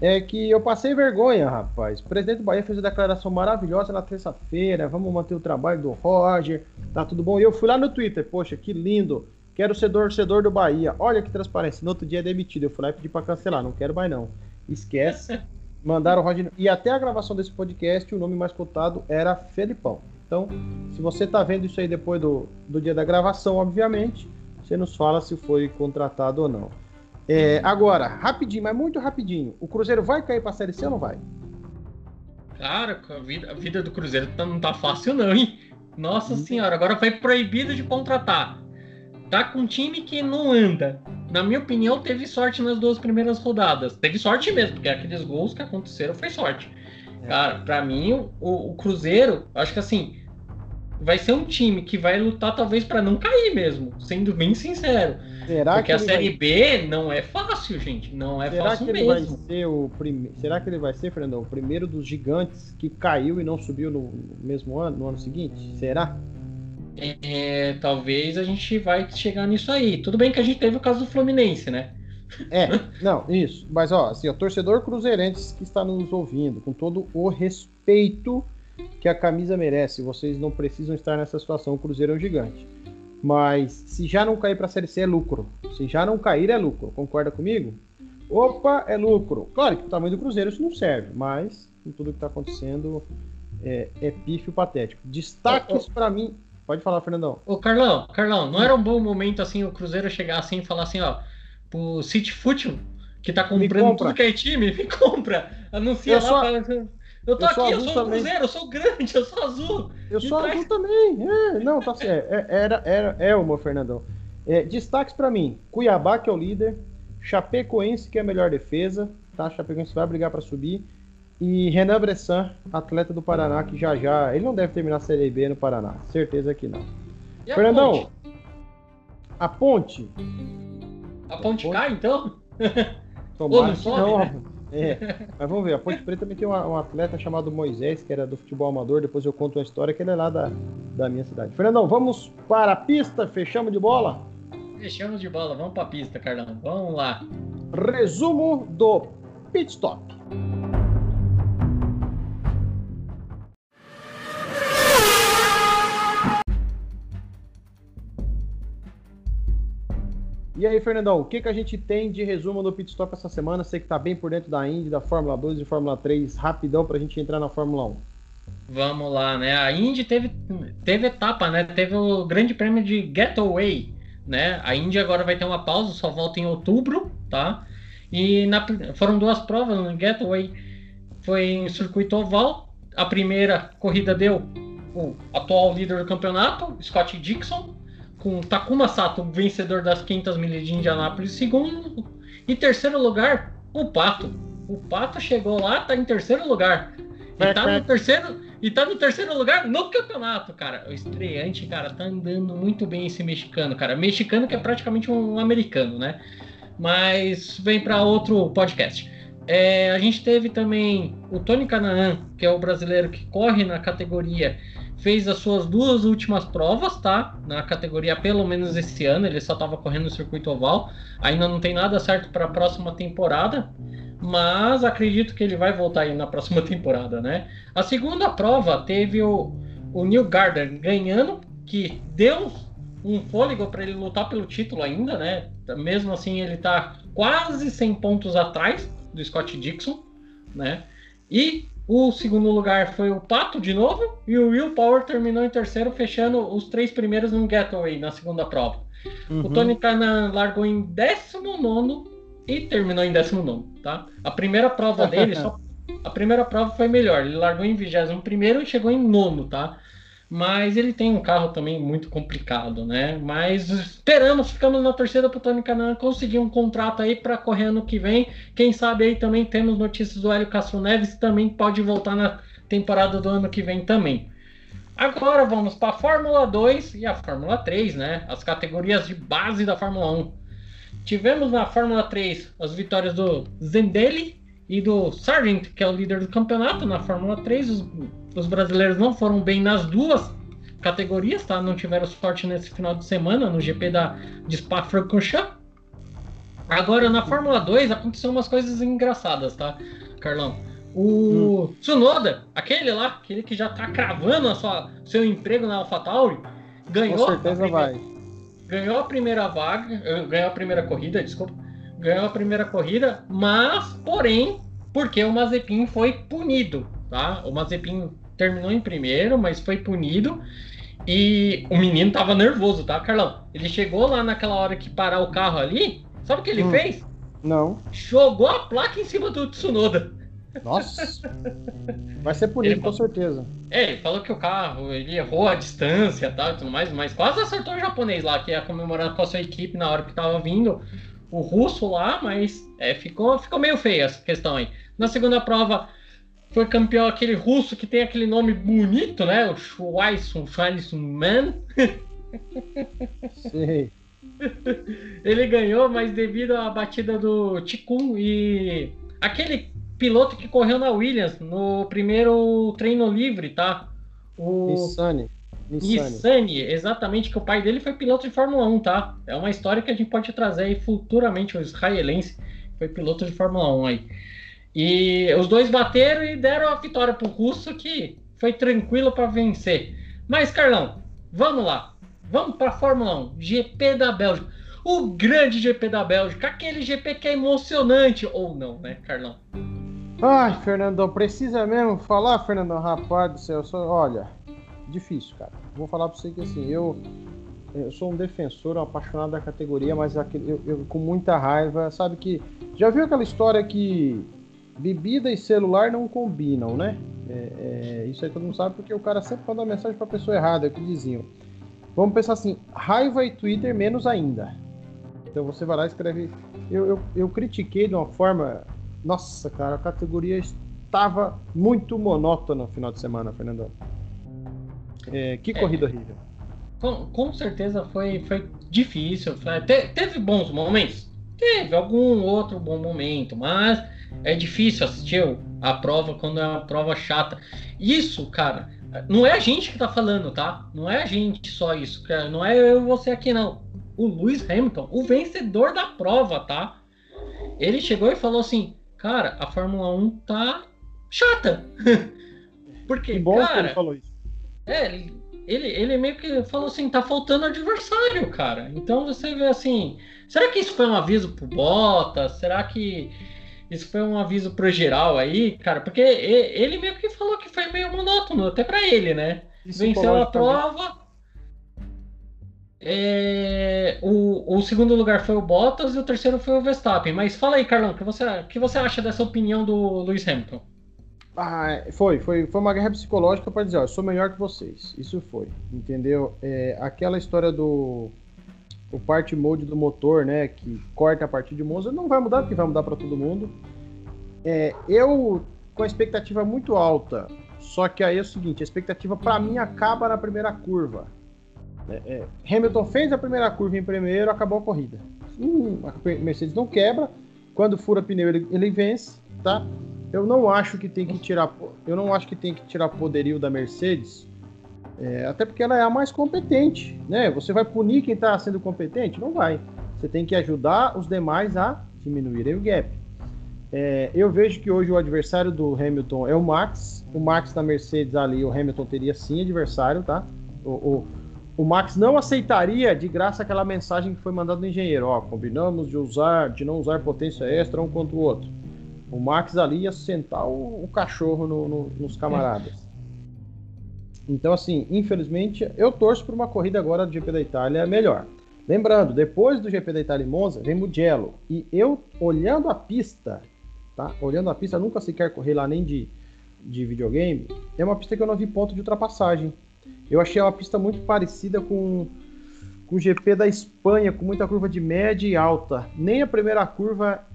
é que eu passei vergonha, rapaz. O presidente do Bahia fez uma declaração maravilhosa na terça-feira. Vamos manter o trabalho do Roger, tá tudo bom. E eu fui lá no Twitter, poxa, que lindo Quero ser torcedor do Bahia. Olha que transparência. No outro dia é demitido. Eu fui lá e pedi pra cancelar. Não quero mais, não. Esquece. [LAUGHS] Mandaram o Roger. E até a gravação desse podcast, o nome mais cotado era Felipão. Então, se você tá vendo isso aí depois do, do dia da gravação, obviamente, você nos fala se foi contratado ou não. É, agora, rapidinho, mas muito rapidinho. O Cruzeiro vai cair pra Série C ou não vai? Cara, a vida, a vida do Cruzeiro tá, não tá fácil, não, hein? Nossa hum. senhora, agora foi proibido de contratar tá com um time que não anda. na minha opinião, teve sorte nas duas primeiras rodadas. Teve sorte mesmo, porque aqueles gols que aconteceram foi sorte. É. Cara, para mim, o, o, Cruzeiro, acho que assim, vai ser um time que vai lutar talvez para não cair mesmo, sendo bem sincero. Será Porque a Série vai... B não é fácil, gente. Não é Será fácil que ele mesmo. Vai ser o prime... Será que ele vai ser, Fernandão, o primeiro dos gigantes que caiu e não subiu no mesmo ano, no ano seguinte? Será? É, talvez a gente vai chegar nisso aí. Tudo bem que a gente teve o caso do Fluminense, né? É, não, isso. Mas, ó, assim, o torcedor cruzeirense que está nos ouvindo, com todo o respeito que a camisa merece, vocês não precisam estar nessa situação. O Cruzeiro é um gigante. Mas se já não cair para a Série C é lucro. Se já não cair é lucro. Concorda comigo? Opa, é lucro. Claro que o tamanho do Cruzeiro isso não serve, mas com tudo que está acontecendo é, é pífio patético. Destaques para mim. Pode falar, Fernandão. Ô, Carlão, Carlão, não era um bom momento assim o Cruzeiro chegar assim e falar assim, ó, pro City Football, que tá comprando tudo que é time, [LAUGHS] me compra. Anuncia eu lá. Só... Fala... Eu tô eu aqui, eu sou também. Cruzeiro, eu sou grande, eu sou azul. Eu sou trás... azul também. É, não, tá certo. É, era, era, é uma, Fernandão. É, destaques para mim: Cuiabá, que é o líder. Chapecoense, que é a melhor defesa. Tá? Chapecoense vai brigar para subir. E Renan Bressan, atleta do Paraná, que já já. Ele não deve terminar a Série B no Paraná. Certeza que não. E Fernandão, a ponte? A ponte, a ponte cai, então? [LAUGHS] Tomara que não. É, mas vamos ver, a Ponte Preta também tem um, um, atleta chamado Moisés, que era do futebol amador, depois eu conto uma história que ele é lá da, da minha cidade. Fernandão, vamos para a pista, fechamos de bola? Fechamos de bola, vamos para a pista, Carlão, vamos lá. Resumo do Pit Stop. E aí, Fernandão, o que, que a gente tem de resumo no pit stop essa semana? Sei que tá bem por dentro da Indy, da Fórmula 2 e Fórmula 3, rapidão para a gente entrar na Fórmula 1. Vamos lá, né? A Indy teve, teve etapa, né? Teve o Grande Prêmio de Getaway, né? A Indy agora vai ter uma pausa, só volta em outubro, tá? E na, foram duas provas no Getaway. Foi em circuito oval. A primeira corrida deu o atual líder do campeonato, Scott Dixon, com Takuma Sato, vencedor das 500 milhas de Indianápolis, segundo. E terceiro lugar, o Pato. O Pato chegou lá, tá em terceiro lugar. E tá no terceiro, e tá no terceiro lugar no campeonato, cara. O estreante, cara, tá andando muito bem esse mexicano, cara. Mexicano que é praticamente um americano, né? Mas vem para outro podcast. É, a gente teve também o Tony Canaan, que é o brasileiro que corre na categoria fez as suas duas últimas provas, tá? Na categoria, pelo menos esse ano, ele só estava correndo no circuito oval. Ainda não tem nada certo para a próxima temporada, mas acredito que ele vai voltar aí na próxima [LAUGHS] temporada, né? A segunda prova teve o, o Neil Gardner ganhando, que deu um fôlego para ele lutar pelo título ainda, né? Mesmo assim, ele está quase 100 pontos atrás do Scott Dixon, né? E o segundo lugar foi o Pato de novo. E o Will Power terminou em terceiro, fechando os três primeiros no Getaway na segunda prova. Uhum. O Tony Kanan largou em 19 e terminou em 19, tá? A primeira prova dele, só, [LAUGHS] a primeira prova foi melhor. Ele largou em 21 e chegou em nono, tá? Mas ele tem um carro também muito complicado, né? Mas esperamos, ficamos na torcida para Tony Canan conseguir um contrato aí para correr ano que vem. Quem sabe aí também temos notícias do Hélio Castro Neves, também pode voltar na temporada do ano que vem também. Agora vamos para a Fórmula 2 e a Fórmula 3, né? As categorias de base da Fórmula 1. Tivemos na Fórmula 3 as vitórias do Zendelli e do Sargent, que é o líder do campeonato na Fórmula 3. Os, os brasileiros não foram bem nas duas categorias, tá? Não tiveram sorte nesse final de semana no GP da de Spa-Francorchamps. Agora na Fórmula 2 aconteceu umas coisas engraçadas, tá, Carlão? O hum. Tsunoda, aquele lá, aquele que já tá cravando a sua, seu emprego na AlphaTauri, ganhou. Com certeza primeira, vai. Ganhou a primeira vaga, eh, ganhou a primeira corrida, desculpa ganhou a primeira corrida, mas, porém, porque o Mazepin foi punido, tá? O Mazepin terminou em primeiro, mas foi punido. E o menino tava nervoso, tá, Carlão? Ele chegou lá naquela hora que parar o carro ali, sabe o que ele hum, fez? Não. Jogou a placa em cima do Tsunoda. Nossa! [LAUGHS] Vai ser punido, com certeza. É, ele falou que o carro, ele errou a distância e tal, tudo mais, mas quase acertou o japonês lá, que ia comemorar com a sua equipe na hora que tava vindo o russo lá, mas é, ficou, ficou meio feia essa questão aí. Na segunda prova foi campeão aquele russo que tem aquele nome bonito, né? O Schweisson, Schweisson Man. [LAUGHS] Sim. Ele ganhou, mas devido à batida do Ticum e aquele piloto que correu na Williams no primeiro treino livre, tá? O. Nissani, exatamente, que o pai dele foi piloto de Fórmula 1, tá? É uma história que a gente pode trazer aí futuramente, o israelense foi piloto de Fórmula 1 aí. E os dois bateram e deram a vitória pro Russo, que foi tranquilo para vencer. Mas, Carlão, vamos lá. Vamos para Fórmula 1, GP da Bélgica. O grande GP da Bélgica, aquele GP que é emocionante, ou não, né, Carlão? Ai, Fernandão, precisa mesmo falar, Fernandão? Rapaz do céu, só, olha, difícil, cara. Vou falar para você que assim, eu, eu sou um defensor, um apaixonado da categoria, mas aquele, eu, eu, com muita raiva, sabe que. Já viu aquela história que bebida e celular não combinam, né? É, é, isso aí todo mundo sabe porque o cara sempre manda mensagem para pessoa errada, é o que diziam. Vamos pensar assim, raiva e Twitter menos ainda. Então você vai lá e escreve. Eu, eu, eu critiquei de uma forma. Nossa, cara, a categoria estava muito monótona no final de semana, Fernandão. É, que é. corrida horrível. Com, com, certeza foi, foi difícil. Foi, te, teve bons momentos? Teve algum outro bom momento, mas é difícil assistir a prova quando é uma prova chata. Isso, cara, não é a gente que tá falando, tá? Não é a gente só isso. Não é eu e você aqui, não. O Lewis Hamilton, o vencedor da prova, tá? Ele chegou e falou assim: Cara, a Fórmula 1 tá chata. [LAUGHS] Porque, que bom cara, que ele falou isso. É, ele, ele meio que falou assim: tá faltando adversário, cara. Então você vê assim: será que isso foi um aviso pro Bottas? Será que isso foi um aviso pro geral aí, cara, porque ele meio que falou que foi meio monótono, até para ele, né? Isso Venceu a prova. É, o, o, segundo lugar foi o Bottas e o terceiro foi o Verstappen. Mas fala aí, Carlão, o que você, que você acha dessa opinião do Lewis Hamilton? Ah, foi, foi, foi uma guerra psicológica para dizer, ó, eu sou melhor que vocês. Isso foi, entendeu? É, aquela história do o part mode do motor, né, que corta a partir de Monza, não vai mudar porque vai mudar para todo mundo. É, eu com a expectativa muito alta, só que aí é o seguinte, a expectativa para mim acaba na primeira curva. É, é, Hamilton fez a primeira curva em primeiro, acabou a corrida. Hum, a Mercedes não quebra, quando fura pneu ele, ele vence, tá? Eu não acho que tem que tirar, eu não acho que tem que tirar poderio da Mercedes é, até porque ela é a mais competente, né? Você vai punir quem está sendo competente? Não vai. Você tem que ajudar os demais a diminuírem o gap. É, eu vejo que hoje o adversário do Hamilton é o Max. O Max na Mercedes ali, o Hamilton teria sim adversário, tá? O, o, o Max não aceitaria de graça aquela mensagem que foi mandada do engenheiro. Ó, combinamos de usar, de não usar potência extra um contra o outro. O Max ali ia sentar o, o cachorro no, no, nos camaradas. Então, assim, infelizmente, eu torço por uma corrida agora do GP da Itália melhor. Lembrando, depois do GP da Itália em Monza, vem Mugello. E eu, olhando a pista, tá? Olhando a pista, nunca sequer correr lá nem de, de videogame. É uma pista que eu não vi ponto de ultrapassagem. Eu achei uma pista muito parecida com, com o GP da Espanha, com muita curva de média e alta. Nem a primeira curva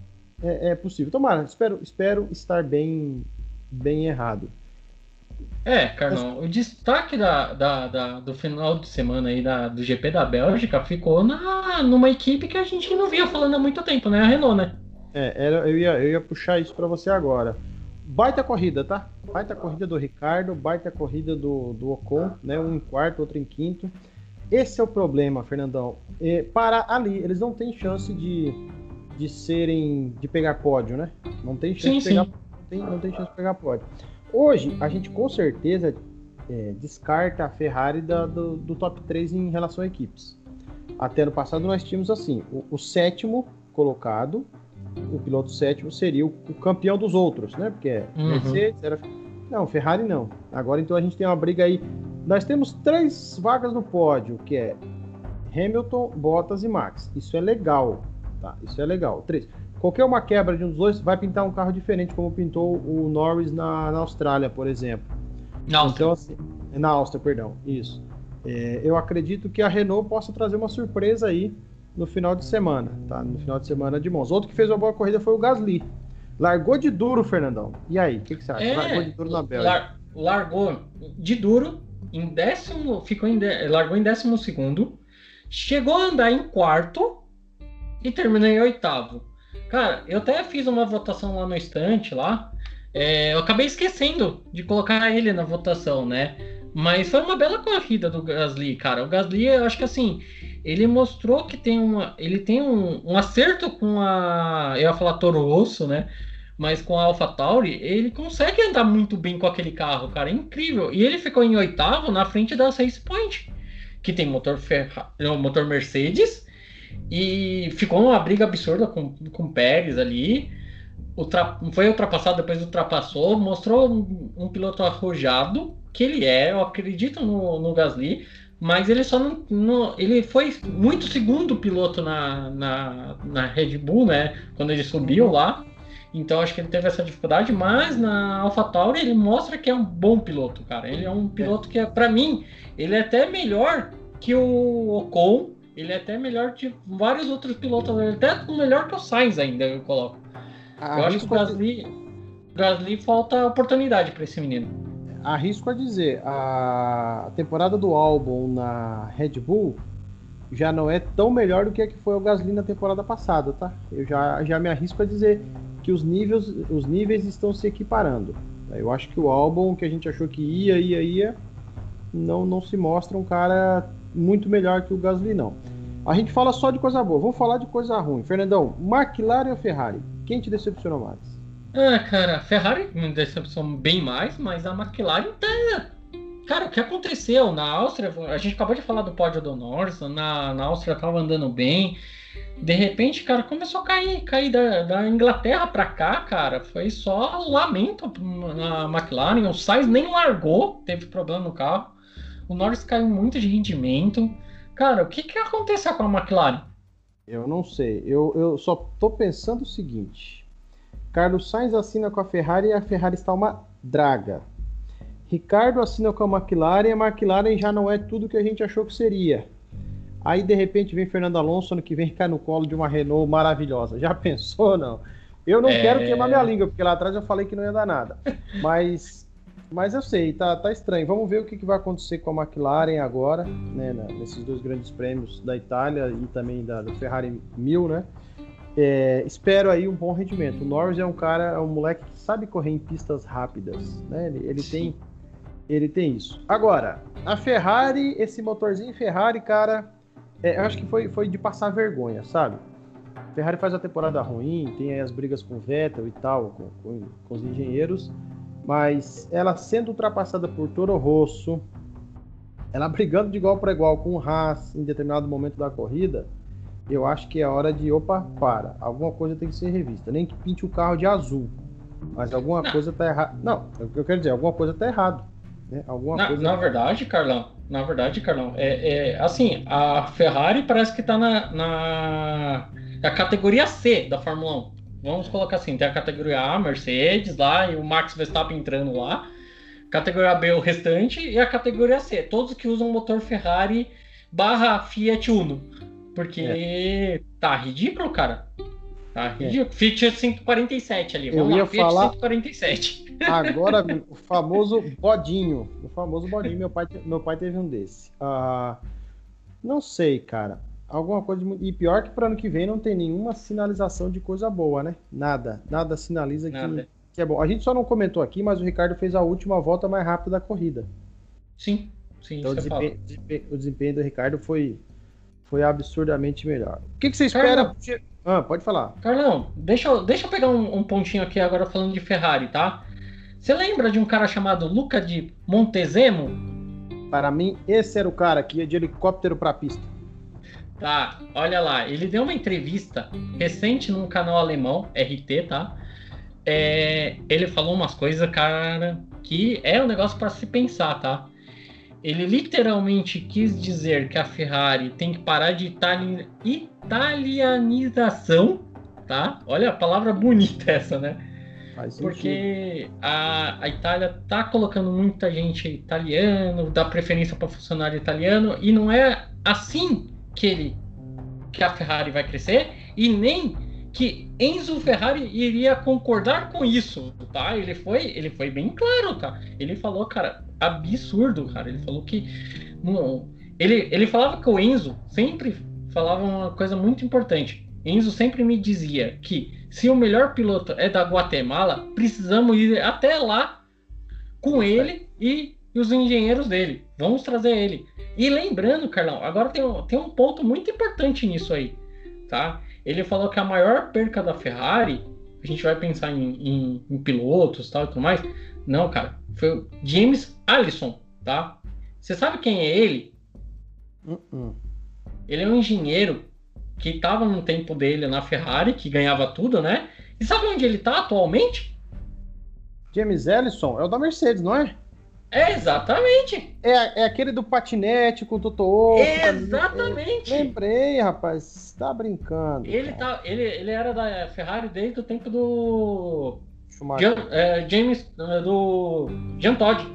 é, é possível. Tomara, espero, espero estar bem, bem errado. É, Carlão, o destaque da, da, da, do final de semana aí da, do GP da Bélgica ficou na, numa equipe que a gente não via falando há muito tempo, né? A Renault, né? É, era, eu, ia, eu ia puxar isso para você agora. Baita corrida, tá? Baita corrida do Ricardo, baita corrida do, do Ocon, né? Um em quarto, outro em quinto. Esse é o problema, Fernandão. É, para ali, eles não têm chance de, de serem. de pegar pódio, né? Não tem chance sim, de pegar. Sim. Não tem, não tem chance de pegar pódio. Hoje, a gente com certeza é, descarta a Ferrari da, do, do, top 3 em relação a equipes. Até no passado nós tínhamos assim, o, o sétimo colocado, o piloto sétimo seria o, o, campeão dos outros, né? Porque é uhum. Mercedes era... Não, Ferrari não. Agora então a gente tem uma briga aí. Nós temos três vagas no pódio, que é Hamilton, Bottas e Max. Isso é legal, tá? Isso é legal. Três qualquer uma quebra de um dos dois vai pintar um carro diferente, como pintou o Norris na, na Austrália, por exemplo. Na Áustria. Então, assim, na Áustria, perdão, isso. É, eu acredito que a Renault possa trazer uma surpresa aí no final de semana, tá? No final de semana de Monza. Outro que fez uma boa corrida foi o Gasly. Largou de duro, Fernandão. E aí, o que, que, você acha? É, largou de duro na Bélgica. Lar, largou de duro, em décimo, ficou em largou em décimo segundo, chegou a andar em quarto e terminou em oitavo. Cara, eu até fiz uma votação lá no estante lá. É, eu acabei esquecendo de colocar ele na votação, né? Mas foi uma bela corrida do Gasly, cara. O Gasly, eu acho que assim, ele mostrou que tem uma, ele tem um, um acerto com a, eu ia falar Toro Rosso, né? Mas com a AlphaTauri, ele consegue andar muito bem com aquele carro, cara, é incrível. E ele ficou em oitavo na frente da Race Point, que tem motor Ferra, motor Mercedes, e ficou uma briga absurda com com o Pérez ali. Ultra, foi ultrapassado, depois ultrapassou, mostrou um, um piloto arrojado que ele é, eu acredito no, no Gasly, mas ele só não, não, Ele foi muito segundo piloto na, na, na Red Bull, né? Quando ele subiu lá. Então acho que ele teve essa dificuldade, mas na AlphaTauri ele mostra que é um bom piloto, cara. Ele é um piloto que, é, para mim, ele é até melhor que o Ocon, ele é até melhor que vários outros pilotos, é até melhor que o Sainz ainda, eu coloco. Eu acho que o Gasly, Gasly falta oportunidade para esse menino arrisco a dizer, a temporada do álbum na Red Bull já não é tão melhor do que a que foi o Gasly na temporada passada, tá? Eu já, já me arrisco a dizer que os níveis, os níveis estão se equiparando. Eu acho que o álbum que a gente achou que ia, ia, ia, não, não se mostra um cara muito melhor que o Gasly, não. A gente fala só de coisa boa, vamos falar de coisa ruim. Fernandão, McLaren ou Ferrari? Quem te decepcionou mais? Ah, cara, Ferrari me decepcionou bem mais, mas a McLaren tá. Cara, o que aconteceu na Áustria? A gente acabou de falar do pódio do Norris, na, na Áustria tava andando bem. De repente, cara, começou a cair, cair da, da Inglaterra para cá, cara. Foi só lamento na McLaren. O Sainz nem largou, teve problema no carro. O Norris caiu muito de rendimento. Cara, o que, que aconteceu com a McLaren? Eu não sei. Eu, eu só tô pensando o seguinte Carlos Sainz assina com a Ferrari e a Ferrari está uma draga. Ricardo assina com a McLaren e a McLaren já não é tudo que a gente achou que seria. Aí de repente vem Fernando Alonso ano que vem cai no colo de uma Renault maravilhosa. Já [LAUGHS] pensou não? Eu não é... quero queimar minha língua, porque lá atrás eu falei que não ia dar nada. Mas, mas eu sei, tá, tá estranho. Vamos ver o que, que vai acontecer com a McLaren agora, né, nesses dois grandes prêmios da Itália e também da, da Ferrari 1000, né? É, espero aí um bom rendimento. O Norris é um cara, é um moleque que sabe correr em pistas rápidas, né? Ele, ele tem, ele tem isso. Agora, a Ferrari, esse motorzinho Ferrari, cara, é, eu acho que foi, foi de passar vergonha, sabe? Ferrari faz a temporada ruim, tem as brigas com o Vettel e tal, com, com, com os engenheiros, mas ela sendo ultrapassada por Toro Rosso, ela brigando de igual para igual com o Haas em determinado momento da corrida, eu acho que é hora de, opa, para, alguma coisa tem que ser revista. Nem que pinte o carro de azul, mas alguma não. coisa tá errada. Não, eu quero dizer, alguma coisa tá errado. Né? Alguma na, coisa na verdade, Carlão, na verdade, Carlão, é, é assim, a Ferrari parece que tá na, na, na categoria C da Fórmula 1. Vamos colocar assim, tem a categoria A, Mercedes lá, e o Max Verstappen entrando lá. Categoria B, o restante, e a categoria C, todos que usam motor Ferrari barra Fiat Uno. Porque é. tá ridículo, cara. Tá é. ridículo. É. Fiat 147 ali. Vamos Eu ia lá, Fiat falar 147. [LAUGHS] Agora, o famoso bodinho. O famoso bodinho. Meu pai, meu pai teve um desse. Uh, não sei, cara. Alguma coisa. E pior que para ano que vem não tem nenhuma sinalização de coisa boa, né? Nada. Nada sinaliza Nada. Que, que é bom. A gente só não comentou aqui, mas o Ricardo fez a última volta mais rápida da corrida. Sim, sim. Então o desempenho, o desempenho do Ricardo foi foi absurdamente melhor. O que, que você espera? Carlão, ah, pode falar. Carlão, deixa eu, deixa eu pegar um, um, pontinho aqui agora falando de Ferrari, tá? Você lembra de um cara chamado Luca de Montezemo? Para mim, esse era o cara que ia de helicóptero para a pista. Tá, olha lá, ele deu uma entrevista recente num canal alemão, RT, tá? É, ele falou umas coisas, cara, que é um negócio para se pensar, tá? Ele literalmente quis dizer que a Ferrari tem que parar de itali italianização, tá? Olha a palavra bonita essa, né? Porque a, a Itália tá colocando muita gente italiano, dá preferência para funcionário italiano, e não é assim que ele que a Ferrari vai crescer e nem que Enzo Ferrari iria concordar com isso, tá? Ele foi, ele foi bem claro, tá? Ele falou, cara, absurdo, cara. Ele falou que não, ele, ele falava que o Enzo sempre falava uma coisa muito importante. Enzo sempre me dizia que se o melhor piloto é da Guatemala, precisamos ir até lá com ele e, e os engenheiros dele. Vamos trazer ele. E lembrando, Carlão, agora tem um, tem um ponto muito importante nisso aí, tá? Ele falou que a maior perca da Ferrari, a gente vai pensar em, em, em pilotos tal, e tudo mais. Não, cara, foi o James Allison, tá? Você sabe quem é ele? Uh -uh. Ele é um engenheiro que estava no tempo dele na Ferrari, que ganhava tudo, né? E sabe onde ele está atualmente? James Ellison é o da Mercedes, não é? É, exatamente. É, é aquele do patinete com o Totoro. Exatamente. lembrei, rapaz. Tá brincando. Ele, tá, ele, ele era da Ferrari desde o tempo do. É, James. É, do. Jean Todd.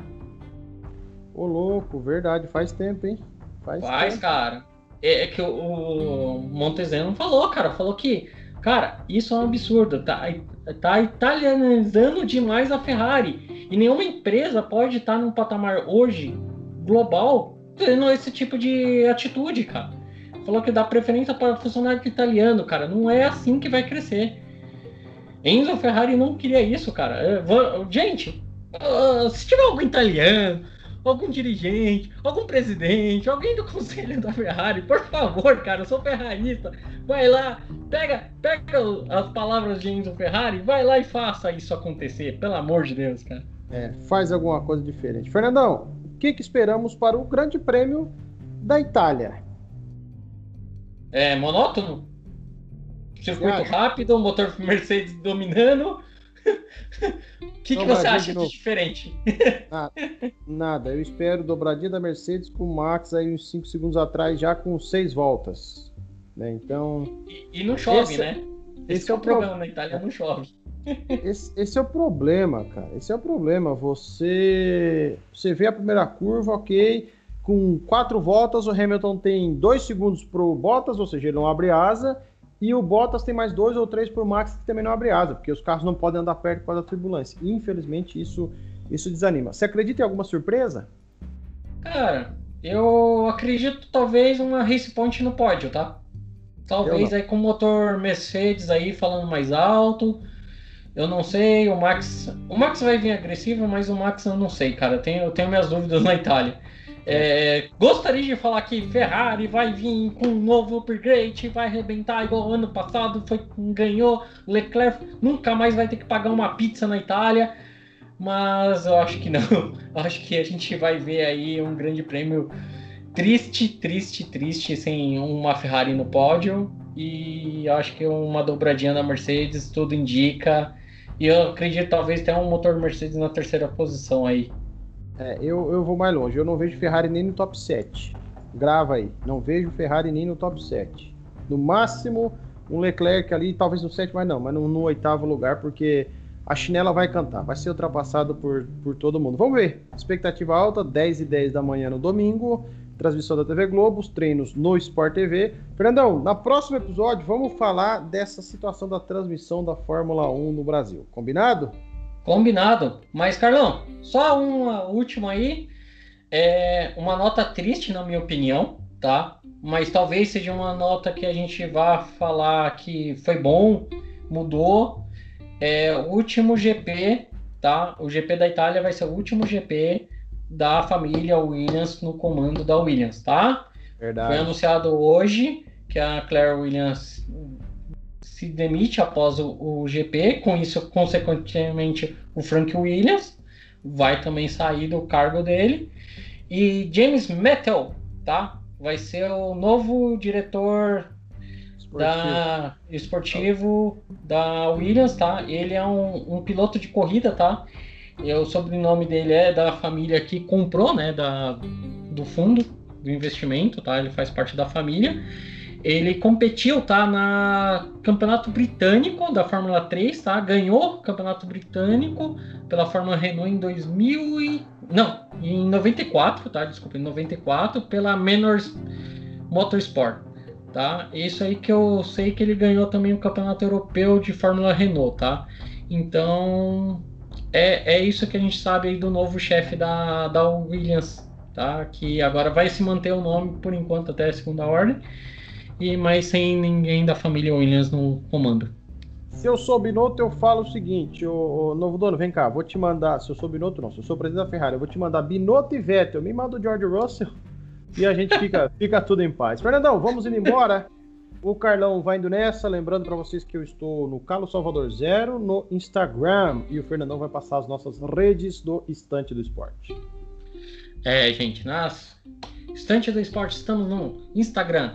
Ô, louco, verdade. Faz tempo, hein? Faz, Faz tempo. cara. É, é, que o, o Montezano falou, cara. Falou que. Cara, isso é um absurdo. Tá, tá italianizando demais a Ferrari. E nenhuma empresa pode estar num patamar hoje global tendo esse tipo de atitude, cara. Falou que dá preferência para funcionário italiano, cara. Não é assim que vai crescer. Enzo Ferrari não queria isso, cara. Gente, ah, se tiver algum italiano, algum dirigente, algum presidente, alguém do [LAUGHS] conselho da Ferrari, por favor, cara, eu sou ferrarista, vai lá, pega, pega as palavras de Enzo Ferrari, vai lá e faça isso acontecer, pelo amor de Deus, cara. É, faz alguma coisa diferente. Fernandão, o que, que esperamos para o Grande Prêmio da Itália? É monótono? Circuito rápido, motor Mercedes dominando, o [LAUGHS] que, que você acha de, de diferente? Nada, [LAUGHS] nada, Eu espero dobradinha da Mercedes com o Max aí uns 5 segundos atrás, já com 6 voltas. Né? Então. E, e não chove, esse, né? Esse, esse é o problema, pro... na Itália não chove. [LAUGHS] Esse, esse, é o problema, cara. Esse é o problema. Você, você vê a primeira curva, ok. Com quatro voltas, o Hamilton tem dois segundos pro Bottas, ou seja, ele não abre asa. E o Bottas tem mais dois ou três por Max que também não abre asa, porque os carros não podem andar perto por causa da turbulência. Infelizmente, isso, isso desanima. Você acredita em alguma surpresa? Cara, eu acredito talvez uma race point no pódio, tá? Talvez aí com o motor Mercedes aí falando mais alto. Eu não sei, o Max. O Max vai vir agressivo, mas o Max eu não sei, cara. Eu tenho, eu tenho minhas dúvidas na Itália. É, gostaria de falar que Ferrari vai vir com um novo upgrade, vai arrebentar igual ano passado, foi ganhou Leclerc, nunca mais vai ter que pagar uma pizza na Itália, mas eu acho que não. [LAUGHS] Eu acho que a gente vai ver aí um grande prêmio triste, triste, triste, sem uma Ferrari no pódio e acho que uma dobradinha da Mercedes tudo indica. E eu acredito talvez tenha um motor Mercedes na terceira posição aí. É, eu, eu vou mais longe. Eu não vejo Ferrari nem no top 7. Grava aí. Não vejo Ferrari nem no top 7. No máximo, um Leclerc ali, talvez no 7, mas não, mas no, no oitavo lugar, porque a chinela vai cantar. Vai ser ultrapassado por, por todo mundo. Vamos ver. Expectativa alta, 10 e 10 da manhã no domingo. Transmissão da TV Globo, os treinos no Sport TV. Fernandão, na próximo episódio vamos falar dessa situação da transmissão da Fórmula 1 no Brasil. Combinado? Combinado. Mas, Carlão, só uma última aí. É uma nota triste, na minha opinião, tá? Mas talvez seja uma nota que a gente vá falar que foi bom, mudou. É o último GP, tá? O GP da Itália vai ser o último GP da família Williams no comando da Williams, tá? Verdade. Foi anunciado hoje que a Claire Williams se demite após o, o, GP, com isso, consequentemente, o Frank Williams vai também sair do cargo dele. E James Metal, tá? Vai ser o novo diretor esportivo. da esportivo da Williams, tá? Ele é um, um piloto de corrida, tá? E o sobrenome dele é da família que comprou, né? Da, do fundo do investimento, tá? Ele faz parte da família. Ele competiu, tá, na Campeonato Britânico da Fórmula 3, tá? Ganhou o Campeonato Britânico pela Fórmula Renault em 2000 e... não, em 94, tá? Desculpa, em 94 pela Menors Motorsport. tá? Isso aí que eu sei que ele ganhou também o Campeonato Europeu de Fórmula Renault, tá? Então, é, é isso que a gente sabe aí do novo chefe da, da Williams, tá? Que agora vai se manter o nome por enquanto até a segunda ordem, e mas sem ninguém da família Williams no comando. Se eu sou Binotto, eu falo o seguinte, o, novo dono, vem cá, vou te mandar, se eu sou Binotto não, se eu sou presidente da Ferrari, eu vou te mandar Binotto e Vettel, me manda o George Russell e a gente fica, [LAUGHS] fica tudo em paz. Fernandão, vamos indo embora. O Carlão vai indo nessa, lembrando para vocês que eu estou no Carlos Salvador Zero no Instagram e o Fernandão vai passar as nossas redes do Estante do Esporte. É, gente, nas Estante do Esporte estamos no Instagram,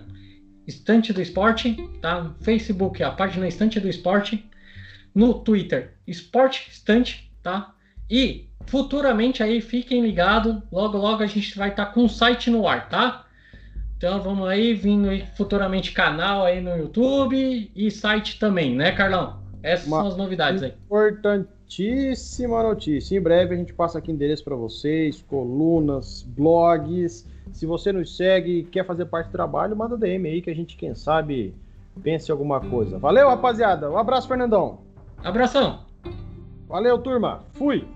Estante do Esporte, tá? Facebook, a página Estante do Esporte, no Twitter, Esporte Estante, tá? E futuramente aí fiquem ligados, logo logo a gente vai estar tá com o site no ar, tá? Então vamos aí, vindo aí futuramente canal aí no YouTube e site também, né, Carlão? Essas Uma são as novidades aí. Importantíssima notícia. Em breve a gente passa aqui endereço para vocês, colunas, blogs. Se você nos segue e quer fazer parte do trabalho, manda DM aí que a gente, quem sabe, pense em alguma coisa. Valeu, rapaziada. Um abraço, Fernandão. Abração. Valeu, turma. Fui.